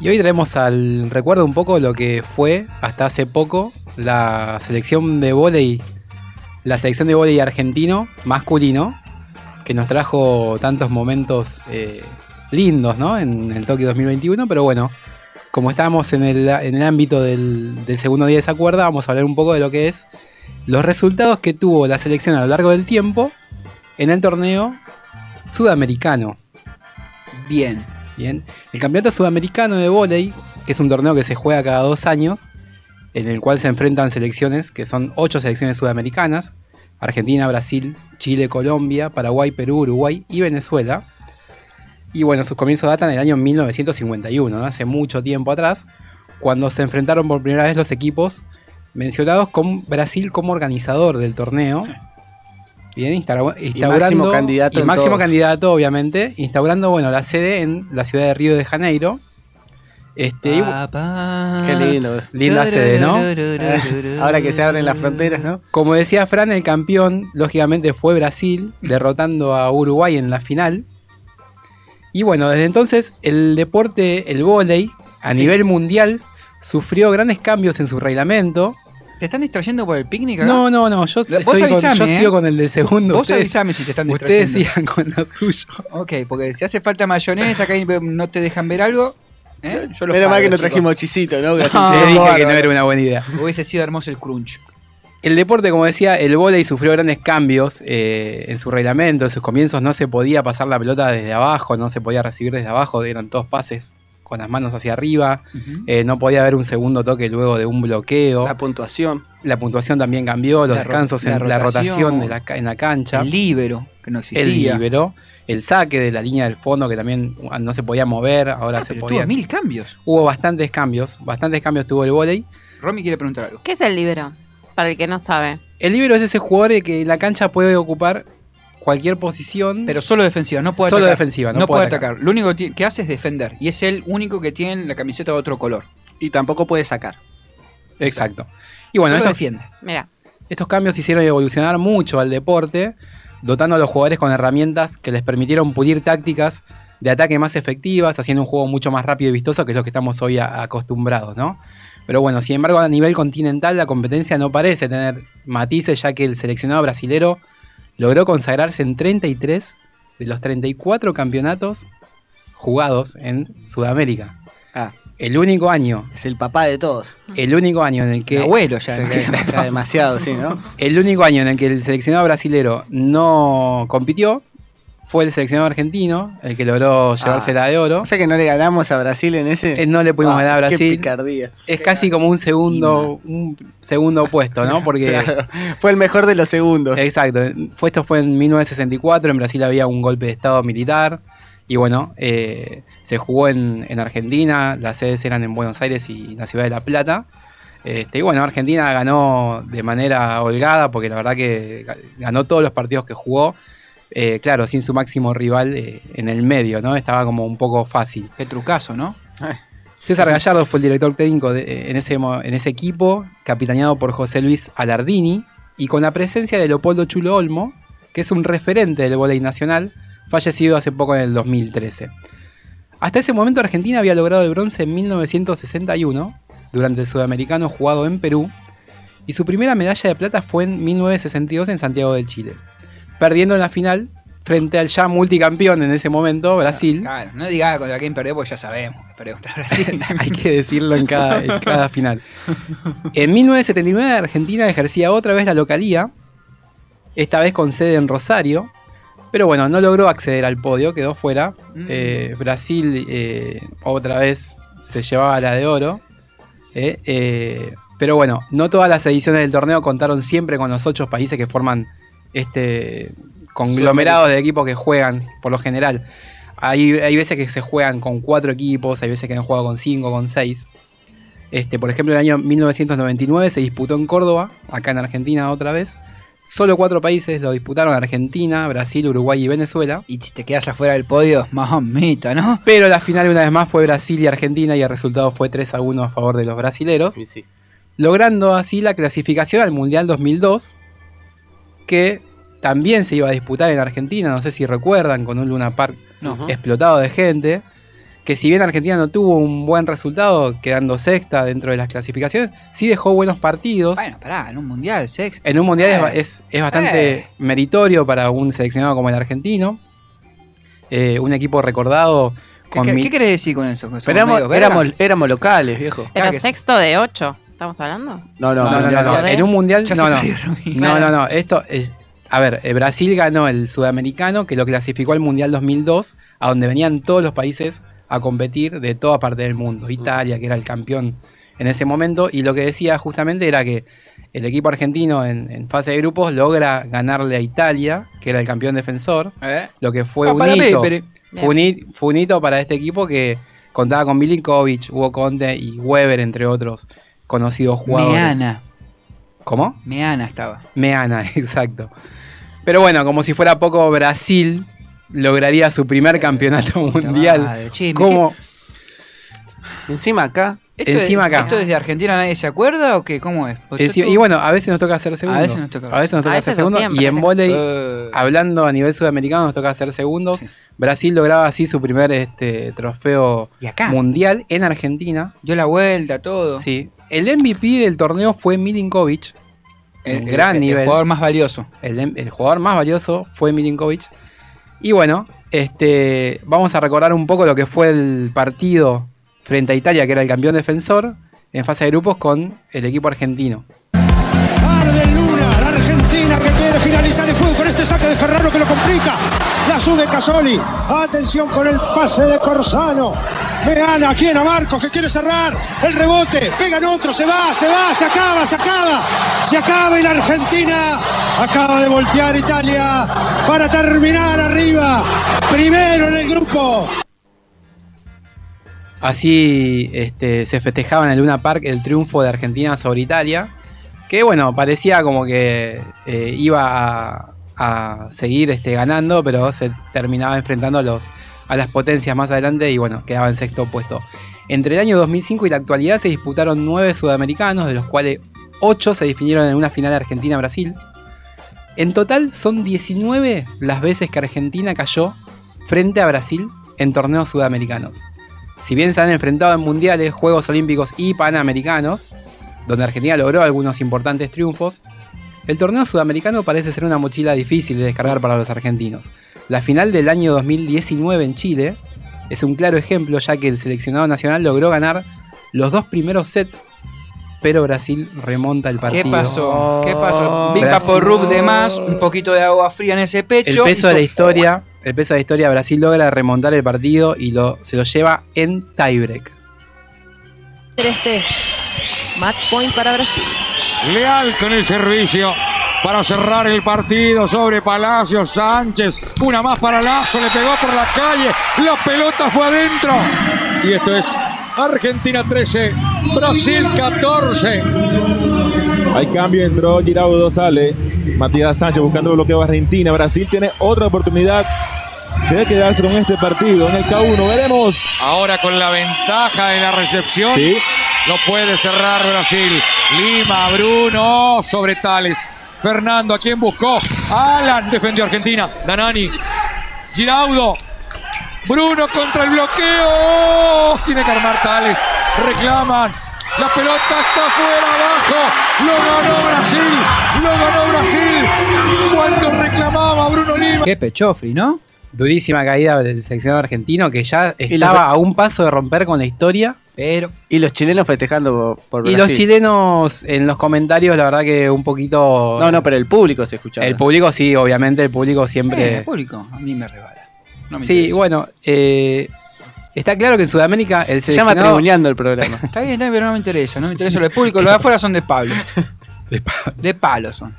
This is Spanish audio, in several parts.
Y hoy traemos al recuerdo un poco lo que fue hasta hace poco la selección de vóley, la selección de vóley argentino masculino, que nos trajo tantos momentos eh, lindos, ¿no? En el Tokio 2021, pero bueno, como estábamos en el, en el ámbito del, del segundo día de esa cuerda, vamos a hablar un poco de lo que es los resultados que tuvo la selección a lo largo del tiempo en el torneo sudamericano. Bien. Bien. El campeonato sudamericano de vóley, que es un torneo que se juega cada dos años, en el cual se enfrentan selecciones, que son ocho selecciones sudamericanas, Argentina, Brasil, Chile, Colombia, Paraguay, Perú, Uruguay y Venezuela. Y bueno, sus comienzos datan del año 1951, ¿no? hace mucho tiempo atrás, cuando se enfrentaron por primera vez los equipos mencionados con Brasil como organizador del torneo. Bien, instaura- instaurando. máximo candidato y en máximo todos. candidato, obviamente. Instaurando, bueno, la sede en la ciudad de Río de Janeiro. Este, y-. Qué lindo. linda sede, ¿no? Ahora que se abren las fronteras, ¿no? Como decía Fran, el campeón, lógicamente, fue Brasil, derrotando a Uruguay en la final. Y bueno, desde entonces el deporte, el vóley, a Sí. nivel mundial, sufrió grandes cambios en su reglamento. ¿Te están distrayendo por el picnic acá? No, no, no, yo, Vos estoy con- avisame, yo ¿eh? sigo con el del segundo. Vos ustedes, avisame si te están ustedes distrayendo. sigan con lo suyo. Ok, porque si hace falta mayonesa acá y no te dejan ver algo, ¿eh? yo los Menos mal que no trajimos chisito, ¿no? Que así No, te Les dije que no era una buena idea. Hubiese sido hermoso el crunch. El deporte, como decía, el vóley sufrió grandes cambios eh, en su reglamento. En sus comienzos no se podía pasar la pelota desde abajo, no se podía recibir desde abajo, eran todos pases con las manos hacia arriba. Eh, no podía haber un segundo toque luego de un bloqueo. La La, puntuación. puntuación también cambió, los La descansos en la la rotación, de la en la cancha. El líbero, que no existía. El libero, el saque de la línea del fondo que también ah, no se podía mover, ahora Ah, se pero podía. tuvo mil cambios. Hubo bastantes cambios, bastantes cambios tuvo el vóley. Romy quiere preguntar algo. ¿Qué es el libro? Para el que no sabe. El libero es ese jugador que en la cancha puede ocupar cualquier posición. Pero solo defensiva, no puede Solo atacar. defensiva, no no, puede puede atacar. Lo único que, hace es defender. Y es el único que tiene la camiseta de otro color. Y tampoco puede sacar. Exacto. Y bueno, Solo estos, defiende. Mira, estos cambios hicieron evolucionar mucho al deporte, dotando a los jugadores con herramientas que les permitieron pulir tácticas de ataque más efectivas, haciendo un juego mucho más rápido y vistoso, que es lo que estamos hoy a- acostumbrados, ¿no? Pero bueno, sin embargo, a nivel continental la competencia no parece tener matices, ya que el seleccionado brasilero logró consagrarse en 33 de los 34 campeonatos jugados en Sudamérica. Ah, El único año, es el papá de todos. el único año en el que El abuelo ya. Se demasiado, sí, ¿no? El único año en el que el seleccionado brasilero no compitió fue el seleccionado argentino, el que logró llevarse Ah. la de oro. O sea que no le ganamos a Brasil en ese. Eh, no le pudimos Ah, ganar a Qué Brasil. picardía. Es casi como un segundo, un segundo puesto, ¿no? Porque. Claro, Fue el mejor de los segundos. Exacto. Fue, esto fue en 1964. En Brasil había un golpe de estado militar. Y bueno, eh, se jugó en, en Argentina. Las sedes eran en Buenos Aires y en la ciudad de La Plata. Este, y bueno, Argentina ganó de manera holgada porque la verdad que ga- ganó todos los partidos que jugó. Eh, claro, sin su máximo rival eh, en el medio, ¿no? Estaba como un poco fácil. Qué trucazo, ¿no? César Gallardo fue el director técnico de- en, ese, en ese equipo, capitaneado por José Luis Alardini, y con la presencia de Leopoldo Chulo Olmo, que es un referente del voleibol nacional, fallecido hace poco en el 2013. Hasta ese momento Argentina había logrado el bronce en 1961, durante el sudamericano jugado en Perú, y su primera medalla de plata fue en 1962 en Santiago del Chile, perdiendo en la final frente al ya multicampeón en ese momento, Brasil. Claro, no diga contra quién perdió, porque ya sabemos que perdió contra Brasil. Hay que decirlo en cada, en cada final. En 1979 Argentina ejercía otra vez la localía, esta vez con sede en Rosario, pero bueno, no logró acceder al podio, quedó fuera. Mm. Eh, Brasil eh, otra vez se llevaba la de oro. eh, pero bueno, no todas las ediciones del torneo contaron siempre con los ocho países que forman este conglomerado de equipos que juegan por lo general. Hay, hay veces que se juegan con cuatro equipos, hay veces que han jugado con cinco, con seis. Este, por ejemplo, en el año 1999 se disputó en Córdoba, acá en Argentina otra vez. Solo cuatro países lo disputaron, Argentina, Brasil, Uruguay y Venezuela. Y si te quedas afuera del podio, mamita, ¿no? Pero la final una vez más fue Brasil y Argentina y el resultado fue 3 a 1 a favor de los brasileros. Sí, sí. logrando así la clasificación al Mundial 2002, que también se iba a disputar en Argentina, no sé si recuerdan, con un Luna Park explotado de gente, que si bien Argentina no tuvo un buen resultado, quedando sexta dentro de las clasificaciones, sí dejó buenos partidos. Bueno, pará, en un mundial, sexto. En un mundial es Eh. es, es bastante Eh. meritorio para un seleccionado como el argentino. Eh, un equipo recordado ¿Qué, con qué, mi- qué querés decir con eso? ¿Que somos Pero éramos, éramos, éramos locales, viejo. Pero Claro que sí. sexto de ocho, ¿estamos hablando? No, no, No, no, no. En un mundial. Ya no, se no. No, no, no. Esto es. A ver, eh, Brasil ganó el sudamericano que lo clasificó al Mundial 2002, a donde venían todos los países a competir de toda parte del mundo. Italia, que era el campeón en ese momento, y lo que decía justamente era que el equipo argentino en, en fase de grupos logra ganarle a Italia, que era el campeón defensor, ¿Eh? lo que fue Ah, un para hito. Pépere. Fue un, fue un hito para este equipo que contaba con Milinkovic, Hugo Conte y Weber, entre otros conocidos jugadores. Meana. ¿Cómo? Meana estaba. Meana, exacto. Pero bueno, como si fuera poco, Brasil lograría su primer campeonato mundial. madre. Encima acá. ¿Esto Encima de- acá. ¿Esto desde Argentina nadie se acuerda o qué? ¿Cómo es? Encima- y bueno, a veces nos toca hacer segundo. A veces nos toca. A veces nos toca A hacer veces segundo. siempre, Y en volei, Eh, hablando a nivel sudamericano, nos toca hacer segundos. Sí. Brasil lograba así su primer este, trofeo y acá. mundial en Argentina. Dio la vuelta, todo. Sí. El MVP del torneo fue Milinkovic. El, el- gran el nivel. jugador más valioso. El, el jugador más valioso fue Milinkovic. Y bueno, este, vamos a recordar un poco lo que fue el partido frente a Italia, que era el campeón defensor, en fase de grupos con el equipo argentino. Arde el Luna, la Argentina que quiere finalizar el juego con este saque de Ferraro que lo complica. La sube Casoli. Atención con el pase de Corsano. Vean a quién, a Marcos que quiere cerrar. El rebote. Pegan otro, se va, se va, se acaba, se acaba. Se acaba y la Argentina acaba de voltear Italia para terminar arriba. Primero en el grupo. Así este, se festejaba en el Luna Park el triunfo de Argentina sobre Italia, que bueno, parecía como que eh, iba a, seguir este, ganando, pero se terminaba enfrentando a, los, a las potencias más adelante y bueno, quedaba en sexto puesto. Entre el año 2005 y la actualidad se disputaron nueve sudamericanos, de los cuales ocho se definieron en una final Argentina-Brasil. En total son 19 las veces que Argentina cayó frente a Brasil en torneos sudamericanos. Si bien se han enfrentado en mundiales, Juegos Olímpicos y Panamericanos, donde Argentina logró algunos importantes triunfos, el torneo sudamericano parece ser una mochila difícil de descargar para los argentinos. La final del año 2019 en Chile es un claro ejemplo ya que el seleccionado nacional logró ganar los dos primeros sets, pero Brasil remonta el partido. ¿Qué pasó? ¿Qué pasó? Big Brasil. Papo Rub de más, un poquito de agua fría en ese El pecho. peso de la historia, el peso de la historia, Brasil logra remontar el partido y lo, se lo lleva en tiebreak. Este match point para Brasil. Leal con el servicio para cerrar el partido sobre Palacio Sánchez. Una más para Lazo, le pegó por la calle. La pelota fue adentro. Y esto es Argentina 13, Brasil 14. Hay cambio, entró Giraudo, sale Matías Sánchez buscando el bloqueo a Argentina. Brasil tiene otra oportunidad de quedarse con este partido en el K1. Veremos. Ahora con la ventaja de la recepción. Sí. Lo puede cerrar Brasil. Lima, Bruno, sobre Tales. Fernando, ¿a quién buscó? Alan defendió Argentina. Danani. Giraudo. Bruno contra el bloqueo. ¡Oh! Tiene que armar Tales. Reclaman. La pelota está fuera abajo. Lo ganó Brasil. Lo ganó Brasil. Cuando reclamaba Bruno Lima. Qué pechofri, ¿no? Durísima caída del seleccionado argentino que ya estaba a un paso de romper con la historia. Pero. Y los chilenos festejando por, por Y Brasil. los chilenos en los comentarios, la verdad que un poquito... No, no, pero el público se escuchaba. El público sí, obviamente, el público Eh, siempre... el público, a mí me rebala. No me sí, interesa. bueno, eh, está claro que en Sudamérica el se llama tribuneando el programa. Está bien, está bien, pero no me interesa. No me interesa lo de público. Los de afuera son de Pablo. De pa- De palo son.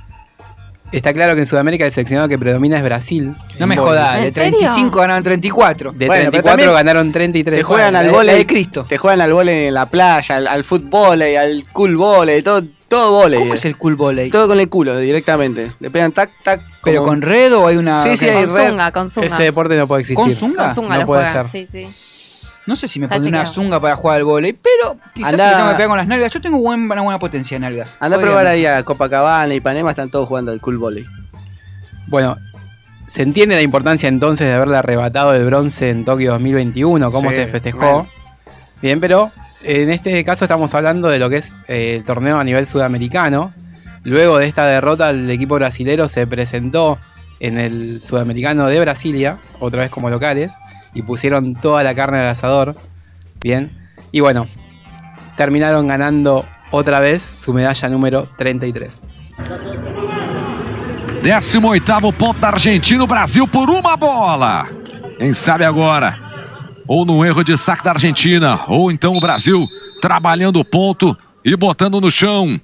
Está claro que en Sudamérica el seleccionado que predomina es Brasil. No me jodas. ¿En De serio? 35 ganaron 34. De Bueno, pero 34 también ganaron 33. Te juegan al la de Cristo. Te juegan al vóley en la playa, al, al fútbol, al cool volley, todo, todo. ¿Cómo es el cool volley? Todo con el culo directamente. Le pegan tac, tac. ¿Pero como- con red o hay una.? Sí, sí, hay Con red. zunga, con zunga. Ese deporte no puede existir. ¿Con zunga? Con zunga No lo puede juegan, ser. sí, sí. No sé si me pondré una zunga para jugar al vóley, pero quizás Andá- le tengo que pegar con las nalgas. Yo tengo buen- una buena potencia en nalgas. Anda a probar ahí a Copacabana y Panema, están todos jugando al cool volley. Bueno, se entiende la importancia entonces de haberle arrebatado el bronce en Tokio 2021, cómo Sí, se festejó. bueno. Bien, pero en este caso estamos hablando de lo que es eh, el torneo a nivel sudamericano. Luego de esta derrota, el equipo brasilero se presentó en el sudamericano de Brasilia, otra vez como locales, y pusieron toda la carne al asador. Bien, y bueno, terminaron ganando otra vez su medalla número 33. 18º ponto da Argentina, o Brasil por uma bola. Quem sabe agora? Ou num erro de saque da Argentina, ou então o Brasil trabalhando o ponto e botando no chão.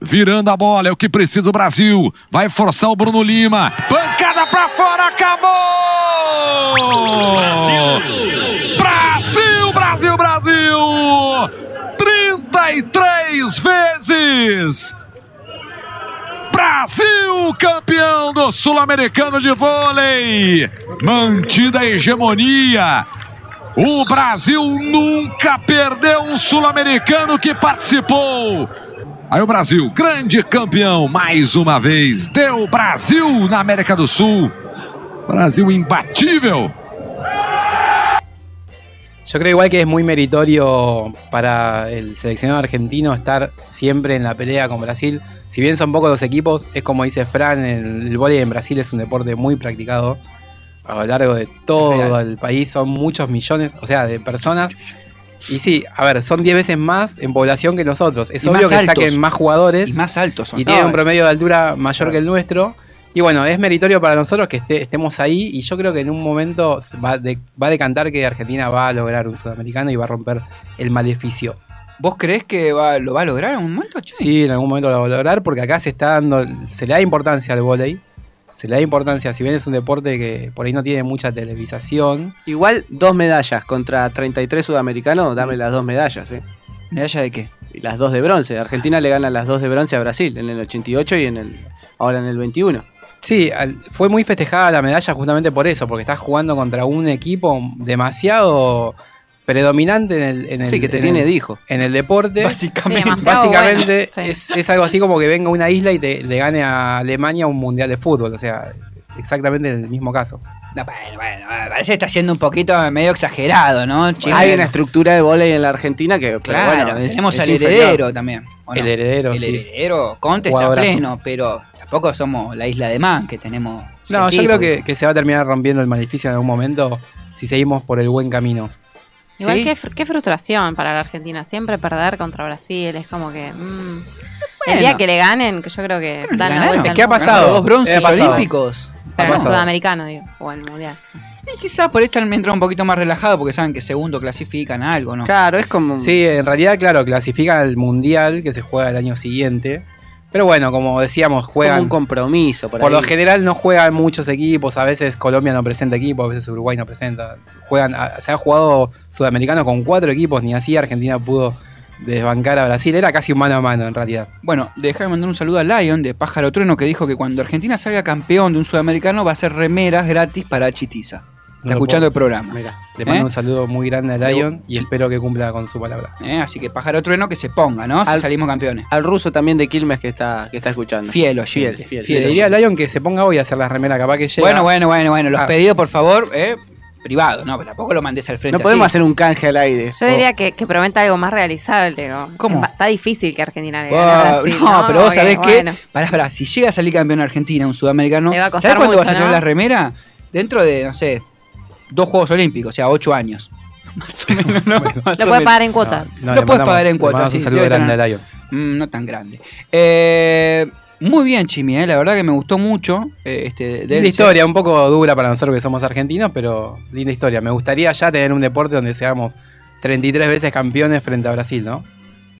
Virando a bola, é o que precisa o Brasil. Vai forçar o Bruno Lima. Pancada pra fora, acabou! Brasil, Brasil, Brasil! 33 vezes! Brasil, campeão do Sul-Americano de vôlei. Mantida a hegemonia. O Brasil nunca perdeu um sul-americano que participou. Aí o Brasil, grande campeão, mais uma vez. Deu Brasil na América do Sul. Brasil imbatível. Yo creo igual que es muy meritorio para el seleccionado argentino estar siempre en la pelea con Brasil. Si bien son pocos los equipos, es como dice Fran, el, el vóley en Brasil es un deporte muy practicado a lo largo de todo el país. Son muchos millones, o sea, de personas. Y sí, a ver, son 10 veces más en población que nosotros. Es Y obvio que altos. saquen más jugadores Y más altos son. y tienen No, un promedio de altura mayor que el nuestro. Y bueno, es meritorio para nosotros que esté- estemos ahí y yo creo que en un momento va, de- va a decantar que Argentina va a lograr un sudamericano y va a romper el maleficio. ¿Vos creés que va- lo va a lograr en un momento, che? Sí, en algún momento lo va a lograr porque acá se está dando, se le da importancia al vóley, se le da importancia, si bien es un deporte que por ahí no tiene mucha televisación, Igual dos medallas contra 33 sudamericanos, dame las dos medallas, ¿eh? ¿Medalla de qué? Y las dos de bronce. Argentina le gana las dos de bronce a Brasil en el 88 y en el ahora en el 21. Sí, al- fue muy festejada la medalla justamente por eso, porque estás jugando contra un equipo demasiado predominante en el, en el- Sí, que te en tiene el- dijo. en el deporte. Básicamente. Básicamente bueno, sí. es, es algo así como que venga una isla y te, le gane a Alemania un mundial de fútbol, o sea, exactamente el mismo caso. No, bueno, bueno, me parece que está siendo un poquito medio exagerado, ¿no? Che, Hay una estructura de volei en la Argentina que Claro, bueno, es- tenemos es al inferior. heredero también. El heredero, El sí. heredero, Conte está pleno, pero tampoco somos la isla de Man, que tenemos. No, yo creo que, que se va a terminar rompiendo el maleficio en algún momento si seguimos por el buen camino. Igual ¿Sí? qué, fr- qué frustración para la Argentina. Siempre perder contra Brasil es como que. mm, El día que le ganen, que yo creo que dan la vuelta que ha pasado. Dos bronces olímpicos. Pero en el sudamericano, digo, o en el mundial. Y quizás por esto me entra un poquito más relajado porque saben que segundo clasifican a algo, ¿no? Claro, es como Sí, en realidad, claro, clasifica al mundial que se juega el año siguiente. Pero bueno, como decíamos, como juegan. un compromiso por, Por ahí. lo general no juegan muchos equipos, a veces Colombia no presenta equipos, a veces Uruguay no presenta. Juegan, se ha jugado sudamericano con cuatro equipos, ni así Argentina pudo desbancar a Brasil. Era casi un mano a mano en realidad. Bueno, déjame mandar un saludo a Lion de Pájaro Trueno que dijo que cuando Argentina salga campeón de un sudamericano va a ser remeras gratis para Chitiza. Está No escuchando puedo- el programa. Mirá, le mando ¿Eh? un saludo muy grande a Lion y espero que cumpla con su palabra. ¿eh? Así que Pájaro Trueno que se ponga, ¿no? Si Al- salimos campeones. Al ruso también de Quilmes que está, que está escuchando. Fiel oyente. Fiel, fiel. Fiel Le diría a Lion que se ponga hoy a hacer la remera, capaz que llega. Bueno, bueno, bueno, bueno. Los Ah. pedidos, por favor, ¿eh? Privado, no, pero tampoco lo mandes al frente. No podemos así. hacer un canje al aire. Yo diría que, que prometa algo más realizable. como- ¿Cómo? es Está difícil que Argentina le Wow, gane a Brasil, no, pero vos sabés bueno, que, pará, pará, si llega a salir campeón Argentina, un sudamericano, va a costar ¿sabés cuándo mucho, vas a tener ¿no? la remera? Dentro de, no sé, dos Juegos Olímpicos, o sea, ocho años. Más o menos, ¿no? Más Lo puedes pagar en cuotas. No, Lo puedes pagar en cuotas, sí, Un saludo grande tener- a Lion. Mm, no tan grande. Eh, muy bien, Chimi, eh, la verdad que me gustó mucho. eh, este, de Linda historia, un poco dura para nosotros que somos argentinos, pero linda historia. Me gustaría ya tener un deporte donde seamos 33 veces campeones frente a Brasil, ¿no?